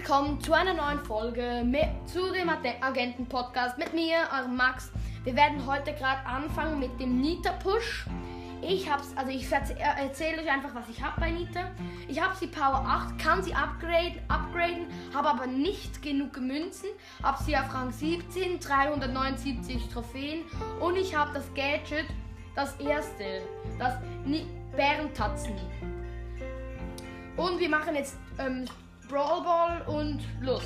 willkommen zu einer neuen Folge mit, zu dem Agenten-Podcast mit mir, eurem Max. Wir werden heute gerade anfangen mit dem Nita-Push. Ich hab's, also ich erzähle euch einfach, was ich habe bei Nita. Ich habe sie Power 8, kann sie upgraden, upgraden habe aber nicht genug Münzen. Habe sie auf Rang 17, 379 Trophäen und ich habe das Gadget, das erste, das Bärentatzen. Und wir machen jetzt ähm, Brawl Ball und los.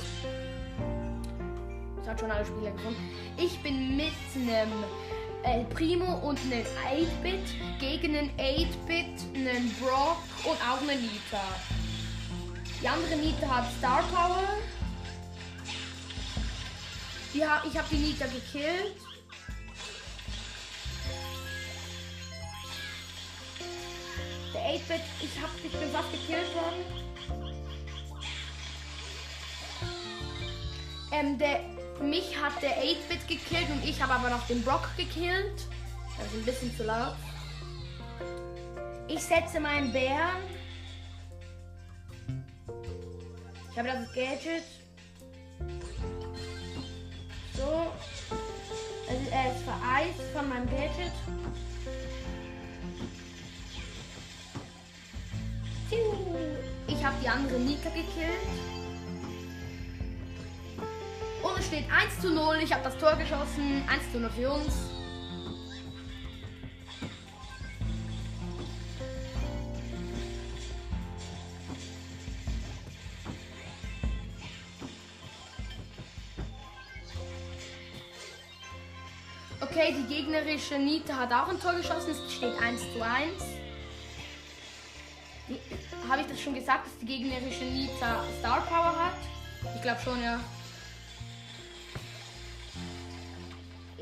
Das hat schon alle Spieler gefunden. Ich bin mit einem El Primo und einem 8-Bit gegen einen 8-Bit, einen Brock und auch eine Nita. Die andere Nita hat Star Power. Ha ich habe die Nita gekillt. Der 8-Bit, ich, ich bin fast gekillt worden. Ähm, der, mich hat der 8-Bit gekillt und ich habe aber noch den Brock gekillt. Das ist ein bisschen zu laut. Ich setze meinen Bären. Ich habe das Gadget. So. Also er ist vereist von meinem Gadget. Ich habe die andere Nika gekillt. Und es steht 1 zu 0. Ich habe das Tor geschossen. 1 zu 0 für uns. Okay, die gegnerische Nita hat auch ein Tor geschossen. Es steht 1 zu 1. Habe ich das schon gesagt, dass die gegnerische Nita Star Power hat? Ich glaube schon, ja.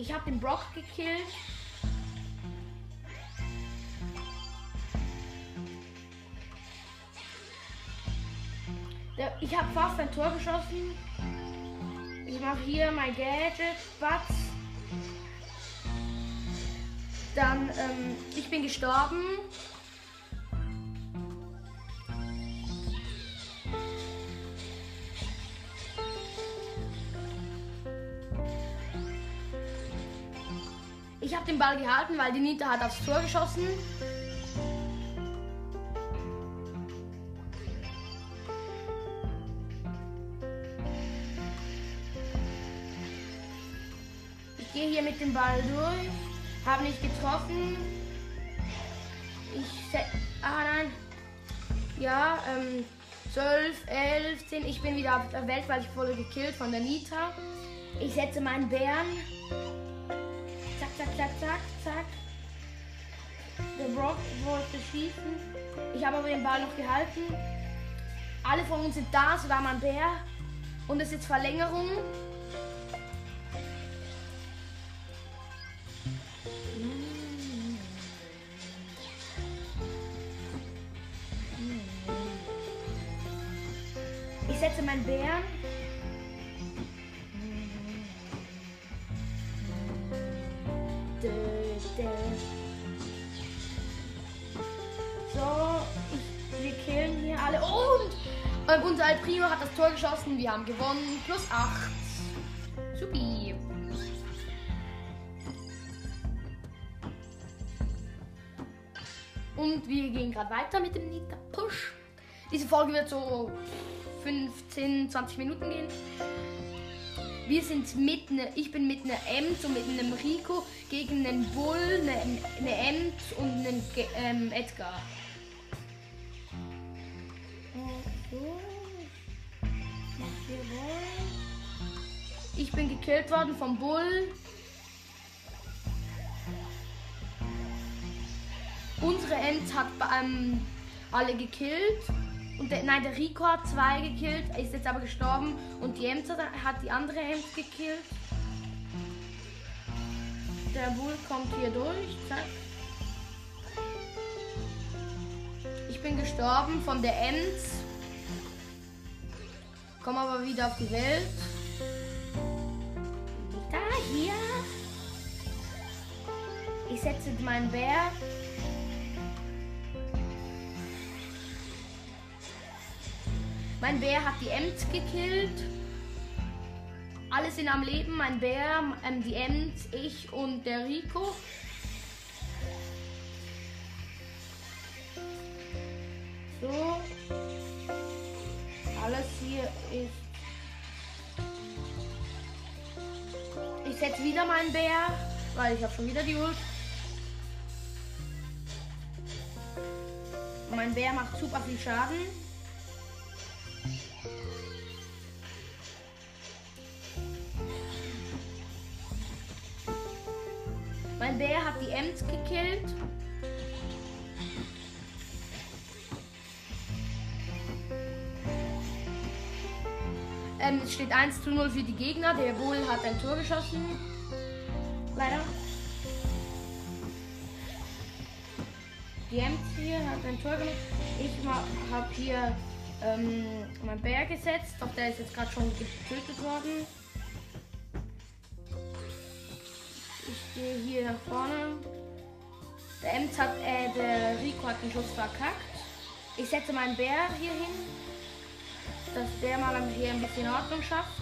Ich habe den Brock gekillt. Ich habe fast ein Tor geschossen. Ich mache hier mein Gadget, Batz. Dann, ähm, ich bin gestorben. Den Ball gehalten, weil die Nita hat aufs Tor geschossen. Ich gehe hier mit dem Ball durch. Habe nicht getroffen. Ich. Ah nein. Ja, ähm. 12, 11, 10. Ich bin wieder auf der Welt, weil ich wurde gekillt von der Nita. Ich setze meinen Bären zack, zack, zack. Der Brock wollte schießen. Ich habe aber den Ball noch gehalten. Alle von uns sind da, sogar mein Bär. Und es ist jetzt Verlängerung. Ich setze meinen Bären. Ähm, unser Al Primo hat das Tor geschossen. Wir haben gewonnen. Plus 8. Supi. Und wir gehen gerade weiter mit dem Nita Push. Diese Folge wird so 15, 20 Minuten gehen. Wir sind mit ne, ich bin mit einer Ems und mit einem Rico gegen einen Bull, eine, eine Ems und einen ähm, Edgar. Bin gekillt worden vom Bull. Unsere Ems hat ähm, alle gekillt. Und der, nein, der Rico hat zwei gekillt, ist jetzt aber gestorben. Und die Ems hat die andere Ems gekillt. Der Bull kommt hier durch. Zack. Ich bin gestorben von der Ems. Komme aber wieder auf die Welt. Hier. Ich setze meinen Bär Mein Bär hat die Ems gekillt. Alle sind am Leben. Mein Bär, ähm, die Ems, ich und der Rico. So. Alles hier ist. Ich setze wieder meinen Bär, weil ich habe schon wieder die Ult. Mein Bär macht super viel Schaden. Mein Bär hat die Ems gekillt. Ähm, es steht 1 zu 0 für die Gegner. Der Bull hat ein Tor geschossen. Leider. Die hier hat ein Tor gemacht. Ich habe hier ähm, mein Bär gesetzt. Doch der ist jetzt gerade schon getötet worden. Ich gehe hier nach vorne. Der Ems hat, äh, der Rico hat den Schuss verkackt. Ich setze meinen Bär hier hin dass der mal hier ein bisschen Ordnung schafft.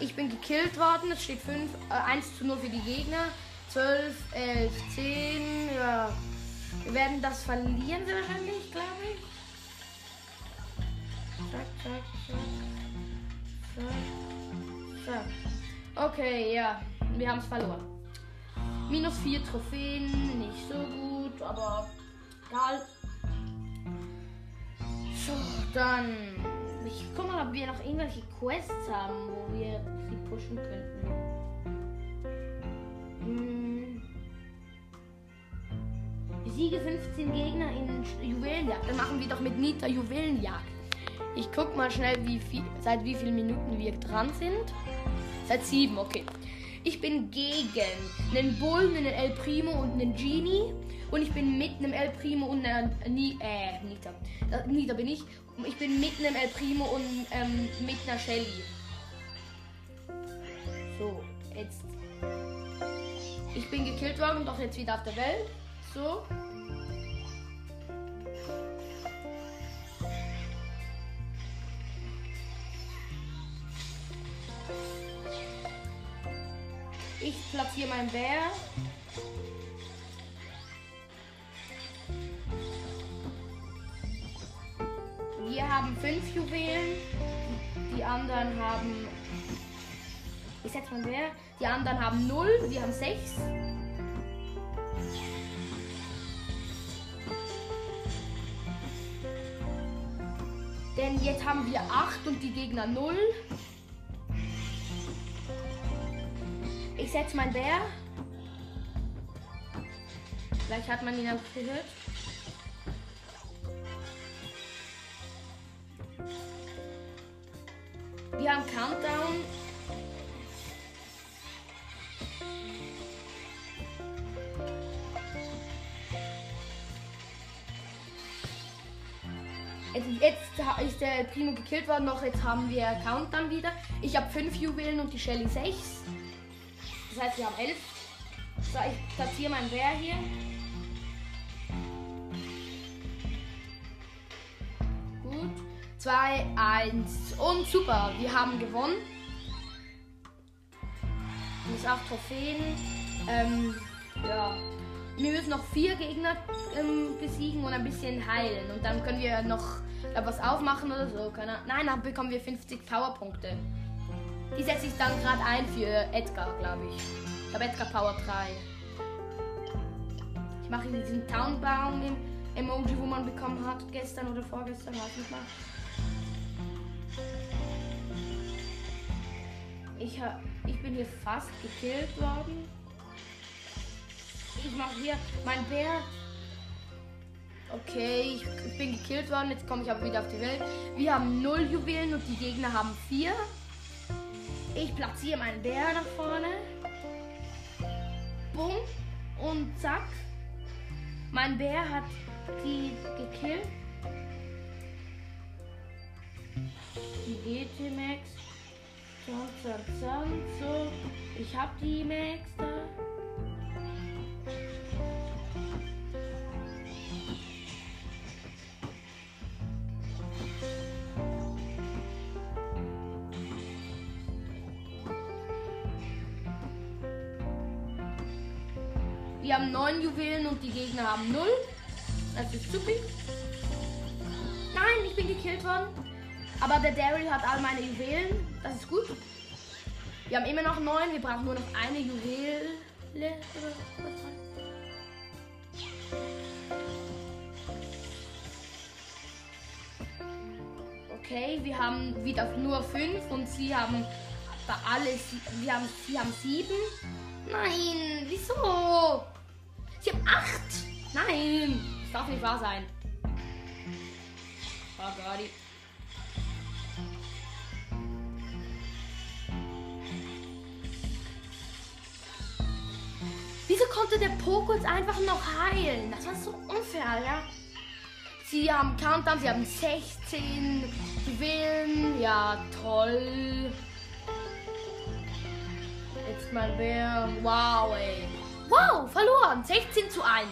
Ich bin gekillt worden. Es steht 5, äh, 1 zu 0 für die Gegner. 12, 11, 10. Ja. Wir werden das verlieren sehr wahrscheinlich, glaube ich. Zack, zack, zack. Zack. Okay, ja. Wir haben es verloren. Minus 4 Trophäen. Nicht so gut, aber egal. So, dann. Ich guck mal, ob wir noch irgendwelche Quests haben, wo wir sie pushen könnten. Hm. Siege 15 Gegner in Juwelenjagd. Dann machen wir doch mit Nita Juwelenjagd. Ich guck mal schnell, wie viel, seit wie vielen Minuten wir dran sind. Seit sieben, okay. Ich bin gegen einen Bull, einen El Primo und einen Genie. Und ich bin mit einem El Primo und einer Ni äh, Nita. Nita bin ich. Ich bin mit einem El Primo und ähm, mit einer Shelly. So, jetzt. Ich bin gekillt worden, doch jetzt wieder auf der Welt. So. Ich platziere meinen Bär. Haben fünf Juwelen. Die anderen haben. Ich setze mal wer. Die anderen haben null. Wir haben sechs. Denn jetzt haben wir acht und die Gegner null. Ich setze meinen Bär. Vielleicht hat man ihn auch gehört. Wir haben Countdown. Jetzt, ist der Primo gekillt worden, noch jetzt haben wir Countdown wieder. Ich habe fünf Juwelen und die Shelly sechs. Das heißt, wir haben elf. So, ich platziere meinen Bär hier. Gut. 2, 1 und super. Wir haben gewonnen. Minus 8 Trophäen. Ähm, ja. Wir müssen noch vier Gegner ähm, besiegen und ein bisschen heilen. Und dann können wir noch was aufmachen oder so. Nein, dann bekommen wir 50 Powerpunkte. Die setze ich dann gerade ein für Edgar, glaube ich. Ich habe Edgar Power 3. Ich mache diesen Townbaum Emoji, wo man bekommen hat, gestern oder vorgestern, weiß nicht mal. Ich, hab, ich bin hier fast gekillt worden. Ich mache hier mein Bär. Okay, ich bin gekillt worden. Jetzt komme ich aber wieder auf die Welt. Wir haben 0 Juwelen und die Gegner haben 4. Ich platziere meinen Bär nach vorne. Bumm. Und zack. Mein Bär hat die gekillt. Die GT Max. Zaun, zaun, zaun, so. Ich hab die Max da. Wir haben neun Juwelen und die Gegner haben null. Das ist super. Nein, ich bin gekillt worden. Aber der Daryl hat all meine Juwelen. Das ist gut. Wir haben immer noch neun. Wir brauchen nur noch eine Juwele. Okay, wir haben wieder nur fünf und sie haben alle, wir haben, sie haben sieben. Nein, wieso? Sie haben acht. Nein, das darf nicht wahr sein. Oh Gott. Wieso konnte der Poco jetzt einfach noch heilen? Das war so unfair, ja? Sie haben Countdown, sie haben 16 Juwelen. Ja, toll. Jetzt mal wer. Wow, ey. Wow, verloren. 16 zu 1.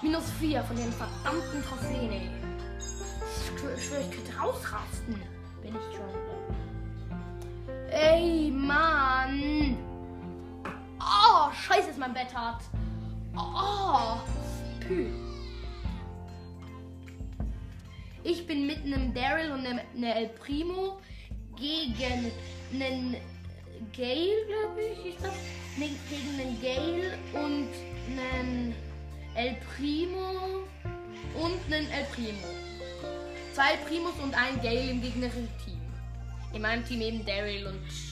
Minus 4 von den verdammten Trophäen, ey. Ich schwöre, ich könnte rausrasten. Bin ich schon. Ey, Mann. Scheiße, ist mein Bett hart. Oh, pü. Ich bin mit einem Daryl und einem, einem El Primo gegen einen Gale, glaube ich, ist das. Nee, gegen einen Gale und einen El Primo und einen El Primo. Zwei Primus und ein Gale im gegnerischen Team. In meinem Team eben Daryl und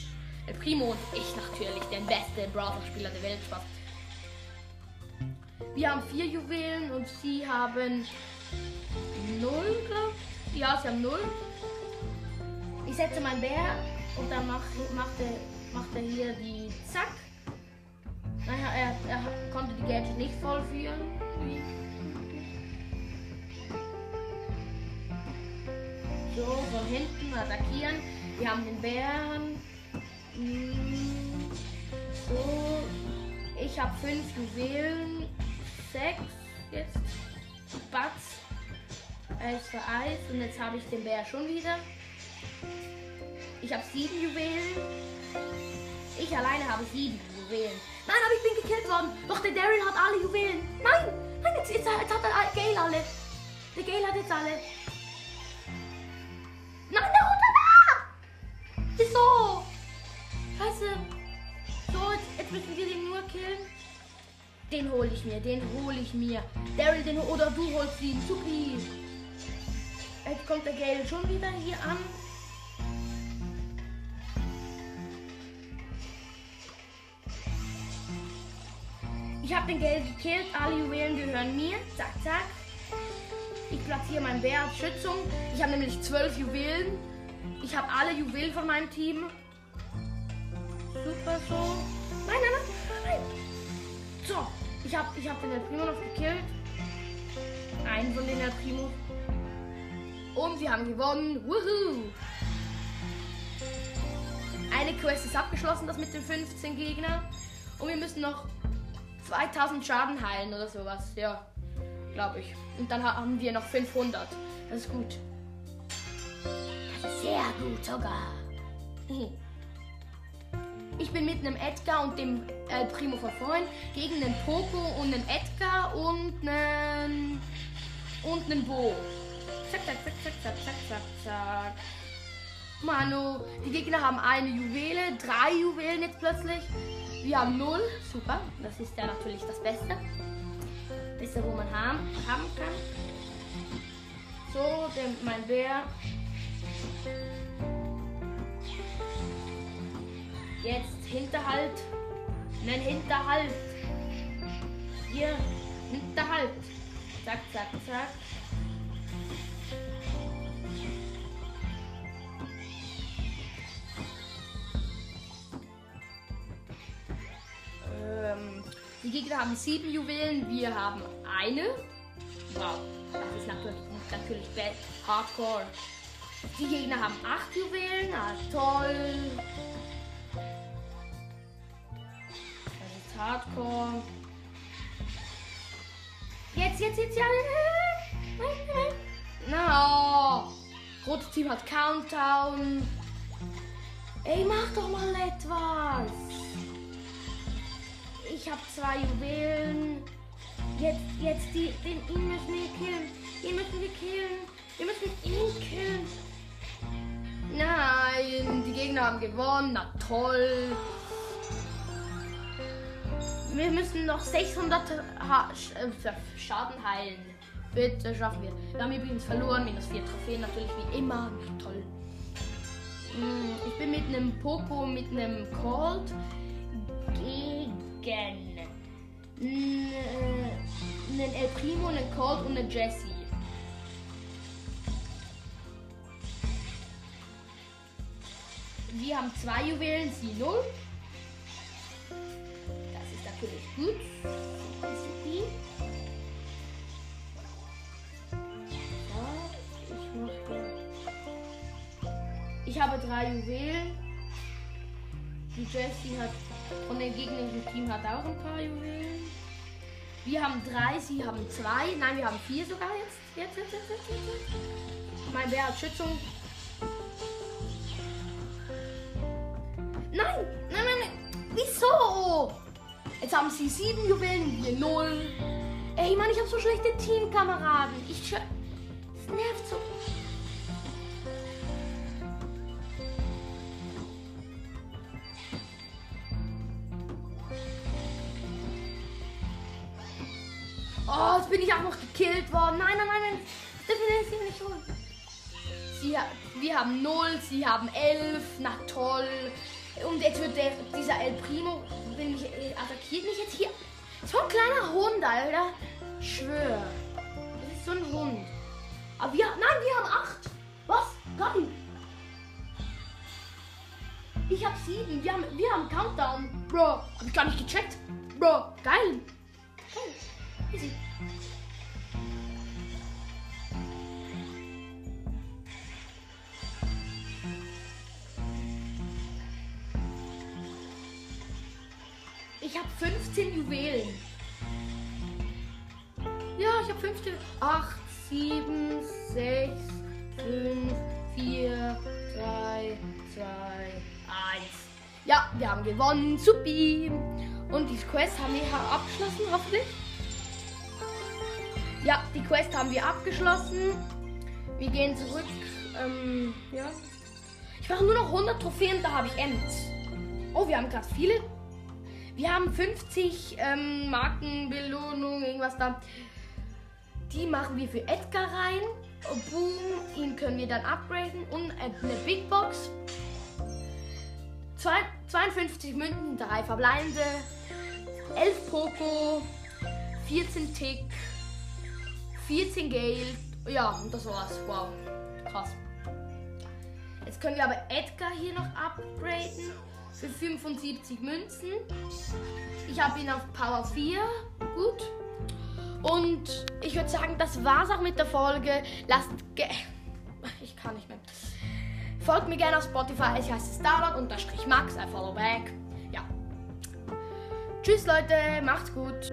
El Primo und ich natürlich, der beste Browser-Spieler der Welt. Fast. Wir haben vier Juwelen und sie haben null, glaube ich. Ja, sie haben null. Ich setze meinen Bär und dann macht, macht, er, macht er hier die Zack. Naja, er, er konnte die Gadget nicht vollführen. So, von hinten attackieren. Wir haben den Bären. Hm, so, ich habe fünf Juwelen. Sechs jetzt. Batz. Eis für Eis. Und jetzt habe ich den Bär schon wieder. Ich habe sieben Juwelen. Ich alleine habe sieben Juwelen. Nein, aber ich bin gekillt worden. Doch der Daryl hat alle Juwelen. Nein, nein, jetzt, jetzt, jetzt hat der Gale alle. Der Gale hat jetzt alle. Müssen wir den nur killen. Den hole ich mir, den hole ich mir. Daryl, den oder du holst ihn. Supi. Jetzt kommt der Gale schon wieder hier an. Ich habe den Gale gekillt. Alle Juwelen gehören mir. Zack, zack. Ich platziere mein Bär als Schützung. Ich habe nämlich zwölf Juwelen. Ich habe alle Juwelen von meinem Team. Super so. Nein, nein, nein, nein. So, ich habe ich hab den El Primo noch gekillt. Einen von den El Primo. Und wir haben gewonnen. Woohoo! Eine Quest ist abgeschlossen, das mit den 15 Gegnern. Und wir müssen noch 2000 Schaden heilen oder sowas. Ja, glaube ich. Und dann haben wir noch 500. Das ist gut. Das ist sehr gut sogar. Ich bin mit einem Edgar und dem äh, Primo von vorhin gegen einen Poco und einen Edgar und einen und einen Bo. Zack, zack, zack, zack, zack, zack, zack, zack. Manu, die Gegner haben eine Juwele, drei Juwelen jetzt plötzlich. Wir haben null. Super, das ist ja natürlich das Beste. Beste, wo man haben, haben kann. So, der, mein Bär. Jetzt Hinterhalt. Nein, Hinterhalt. Hier, Hinterhalt. Zack, zack, zack. Ähm, die Gegner haben sieben Juwelen, wir haben eine. Wow, das ist natürlich, natürlich bad. Hardcore. Die Gegner haben acht Juwelen, ah, toll. Hardcore. Jetzt, jetzt, jetzt, ja. Nein, nein. No. Rotes Team hat Countdown. Ey, mach doch mal etwas. Ich habe zwei Juwelen. Jetzt, jetzt die, den ihn müssen wir killen. Den müssen wir killen. Wir müssen ihn killen. Nein, die Gegner haben gewonnen. Na toll. Wir müssen noch 600 ha äh, Schaden heilen. Bitte schaffen wir. Wir haben übrigens verloren. Minus 4 Trophäen natürlich wie immer. Toll. Hm, ich bin mit einem Poco, mit einem Colt gegen einen El Primo, einen Colt und einen Jesse. Wir haben zwei Juwelen, sie null. Natürlich gut. Supi. Ich habe drei Juwelen. Die Jessie hat von dem gegnerischen Team hat auch ein paar Juwelen. Wir haben drei, sie haben zwei. Nein, wir haben vier sogar jetzt. Jetzt, jetzt, jetzt, jetzt, jetzt. Mein Bär hat Schützung. Jetzt haben sie sieben Juwelen, wir null. Ey, Mann, ich habe so schlechte Teamkameraden. Ich. Es nervt so. Oh, jetzt bin ich auch noch gekillt worden. Nein, nein, nein, nein. Das will ich nicht holen. Sie, wir haben 0, sie haben 11. Na toll. Und jetzt wird der, dieser El Primo, mich, äh, attackiert mich jetzt hier. So ein kleiner Hund, Alter. Schwör. Das ist so ein Hund. Aber wir, nein, wir haben 8. Was? Geil. Ich hab 7. Wir haben, wir haben Countdown. Bro, hab ich gar nicht gecheckt. Bro. Geil. 15 Juwelen. Ja, ich habe 15. 8, 7, 6, 5, 4, 3, 2, 1. Ja, wir haben gewonnen. Supi. Und die Quest haben wir abgeschlossen, hoffentlich. Ja, die Quest haben wir abgeschlossen. Wir gehen zurück. Ähm, ja. Ich mache nur noch 100 Trophäen, da habe ich Ems. Oh, wir haben gerade viele. Wir haben 50 ähm, Markenbelohnung, irgendwas da. Die machen wir für Edgar rein. Oh, boom, ihn können wir dann upgraden. Und eine Big Box. Zwei, 52 Münzen, 3 verbleibende. 11 Poco, 14 Tick, 14 Geld. Ja, und das war's. Wow. Krass. Jetzt können wir aber Edgar hier noch upgraden. Für 75 Münzen. Ich habe ihn auf Power 4. Gut. Und ich würde sagen, das war's auch mit der Folge. Lasst. Ge ich kann nicht mehr. Folgt mir gerne auf Spotify. Ich heiße Starlord unterstrich Max. I follow back. Ja. Tschüss, Leute. Macht's gut.